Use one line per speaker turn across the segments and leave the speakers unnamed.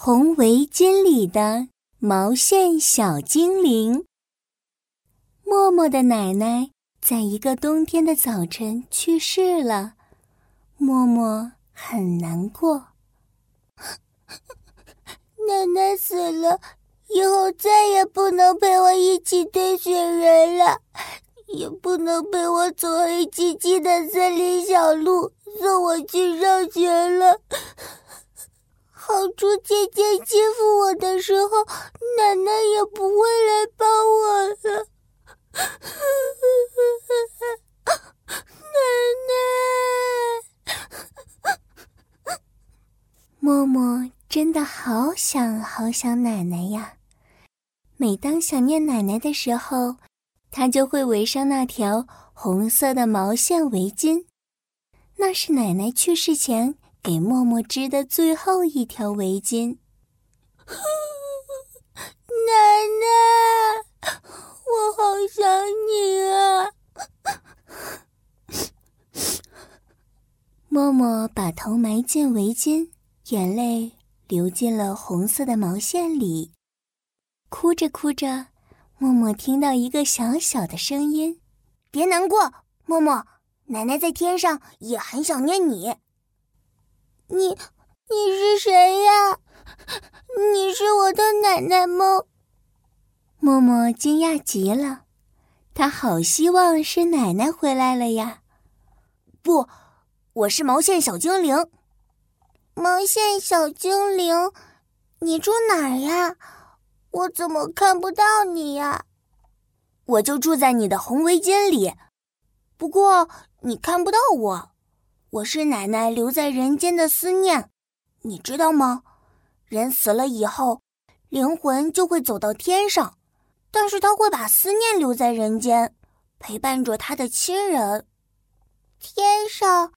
红围巾里的毛线小精灵。默默的奶奶在一个冬天的早晨去世了，默默很难过。
奶奶死了，以后再也不能陪我一起堆雪人了，也不能陪我走黑漆漆的森林小路，送我去上学了。猪姐姐欺负我的时候，奶奶也不会来帮我了。奶
奶，默默真的好想好想奶奶呀！每当想念奶奶的时候，她就会围上那条红色的毛线围巾，那是奶奶去世前。给默默织的最后一条围巾。
奶奶，我好想你啊！
默默把头埋进围巾，眼泪流进了红色的毛线里。哭着哭着，默默听到一个小小的声音：“
别难过，默默，奶奶在天上也很想念你。”你你是谁呀？你是我的奶奶吗？
默默惊讶极了，他好希望是奶奶回来了呀。
不，我是毛线小精灵。毛线小精灵，你住哪儿呀？我怎么看不到你呀？我就住在你的红围巾里，不过你看不到我。我是奶奶留在人间的思念，你知道吗？人死了以后，灵魂就会走到天上，但是他会把思念留在人间，陪伴着他的亲人。天上，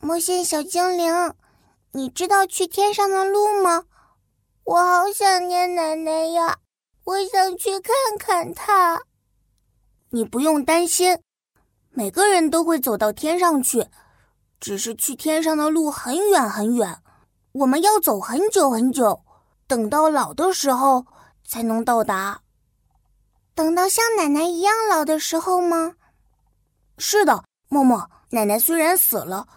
魔仙小精灵，你知道去天上的路吗？我好想念奶奶呀，我想去看看她。你不用担心，每个人都会走到天上去。只是去天上的路很远很远，我们要走很久很久，等到老的时候才能到达。等到像奶奶一样老的时候吗？是的，默默。奶奶虽然死了，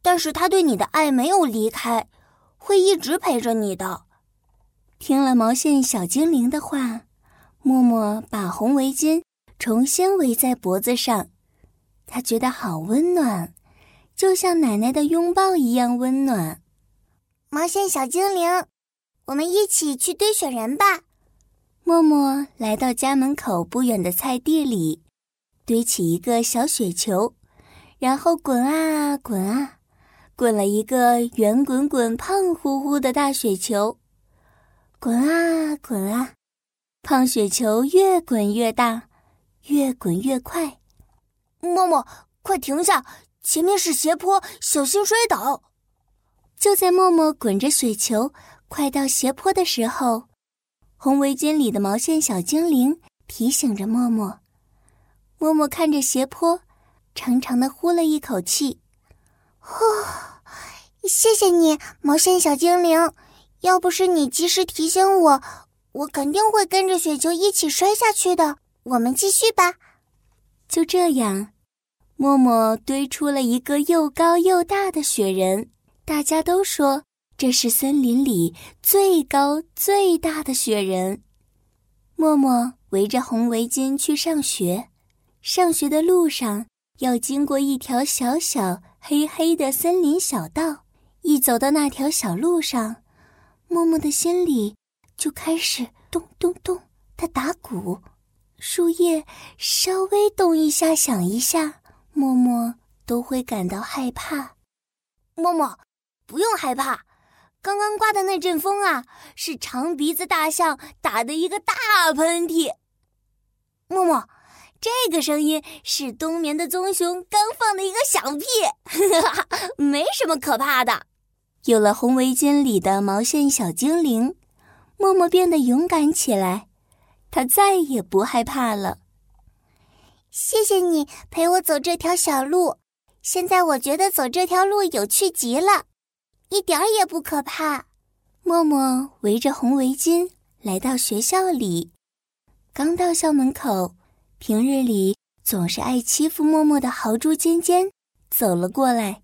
但是她对你的爱没有离开，会一直陪着你的。
听了毛线小精灵的话，默默把红围巾重新围在脖子上，他觉得好温暖。就像奶奶的拥抱一样温暖。
毛线小精灵，我们一起去堆雪人吧。
默默来到家门口不远的菜地里，堆起一个小雪球，然后滚啊滚啊，滚了一个圆滚滚、胖乎乎的大雪球。滚啊滚啊，胖雪球越滚越大，越滚越快。
默默，快停下！前面是斜坡，小心摔倒！
就在默默滚着雪球快到斜坡的时候，红围巾里的毛线小精灵提醒着默默。默默看着斜坡，长长的呼了一口气：“
呼，谢谢你，毛线小精灵！要不是你及时提醒我，我肯定会跟着雪球一起摔下去的。我们继续吧。”
就这样。默默堆出了一个又高又大的雪人，大家都说这是森林里最高最大的雪人。默默围着红围巾去上学，上学的路上要经过一条小小黑黑的森林小道，一走到那条小路上，默默的心里就开始咚咚咚的打鼓，树叶稍微动一下，响一下。默默都会感到害怕。
默默，不用害怕，刚刚刮的那阵风啊，是长鼻子大象打的一个大喷嚏。默默，这个声音是冬眠的棕熊刚放的一个响屁，没什么可怕的。
有了红围巾里的毛线小精灵，默默变得勇敢起来，他再也不害怕了。
谢谢你陪我走这条小路，现在我觉得走这条路有趣极了，一点儿也不可怕。
默默围着红围巾来到学校里，刚到校门口，平日里总是爱欺负默默的豪猪尖尖走了过来。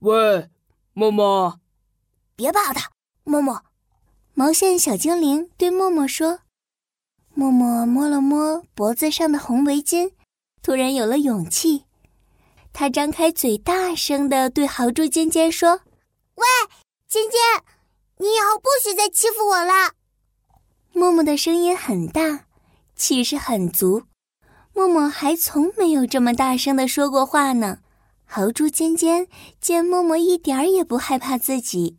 喂，默默，
别怕他，默默。
毛线小精灵对默默说。默默摸了摸脖子上的红围巾，突然有了勇气。他张开嘴，大声的对豪猪尖尖说：“
喂，尖尖，你以后不许再欺负我了。”
默默的声音很大，气势很足。默默还从没有这么大声的说过话呢。豪猪尖尖见默默一点儿也不害怕自己，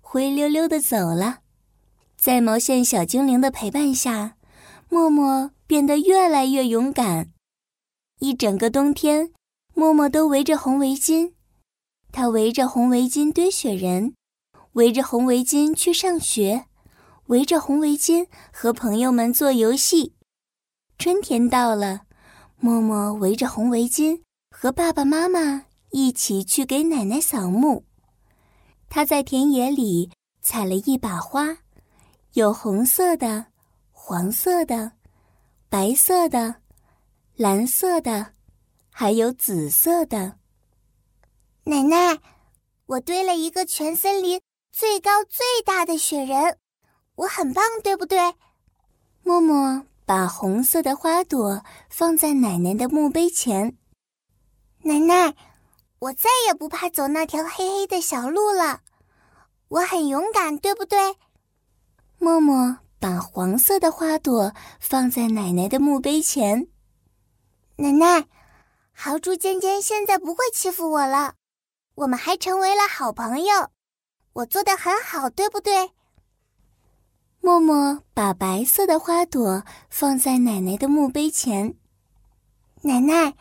灰溜溜的走了。在毛线小精灵的陪伴下。默默变得越来越勇敢，一整个冬天，默默都围着红围巾。他围着红围巾堆雪人，围着红围巾去上学，围着红围巾和朋友们做游戏。春天到了，默默围着红围巾和爸爸妈妈一起去给奶奶扫墓。他在田野里采了一把花，有红色的。黄色的、白色的、蓝色的，还有紫色的。
奶奶，我堆了一个全森林最高最大的雪人，我很棒，对不对？
默默把红色的花朵放在奶奶的墓碑前。
奶奶，我再也不怕走那条黑黑的小路了，我很勇敢，对不对？
默默。把黄色的花朵放在奶奶的墓碑前。
奶奶，豪猪尖尖现在不会欺负我了，我们还成为了好朋友。我做的很好，对不对？
默默把白色的花朵放在奶奶的墓碑前。
奶奶，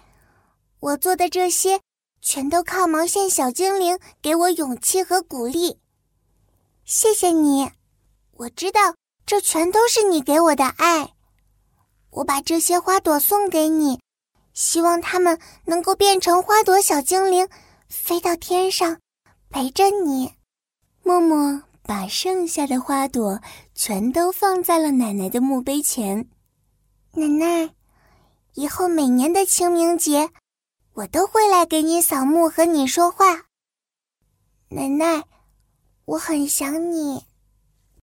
我做的这些全都靠毛线小精灵给我勇气和鼓励。谢谢你，我知道。这全都是你给我的爱，我把这些花朵送给你，希望它们能够变成花朵小精灵，飞到天上，陪着你。
默默把剩下的花朵全都放在了奶奶的墓碑前。
奶奶，以后每年的清明节，我都会来给你扫墓和你说话。奶奶，我很想你。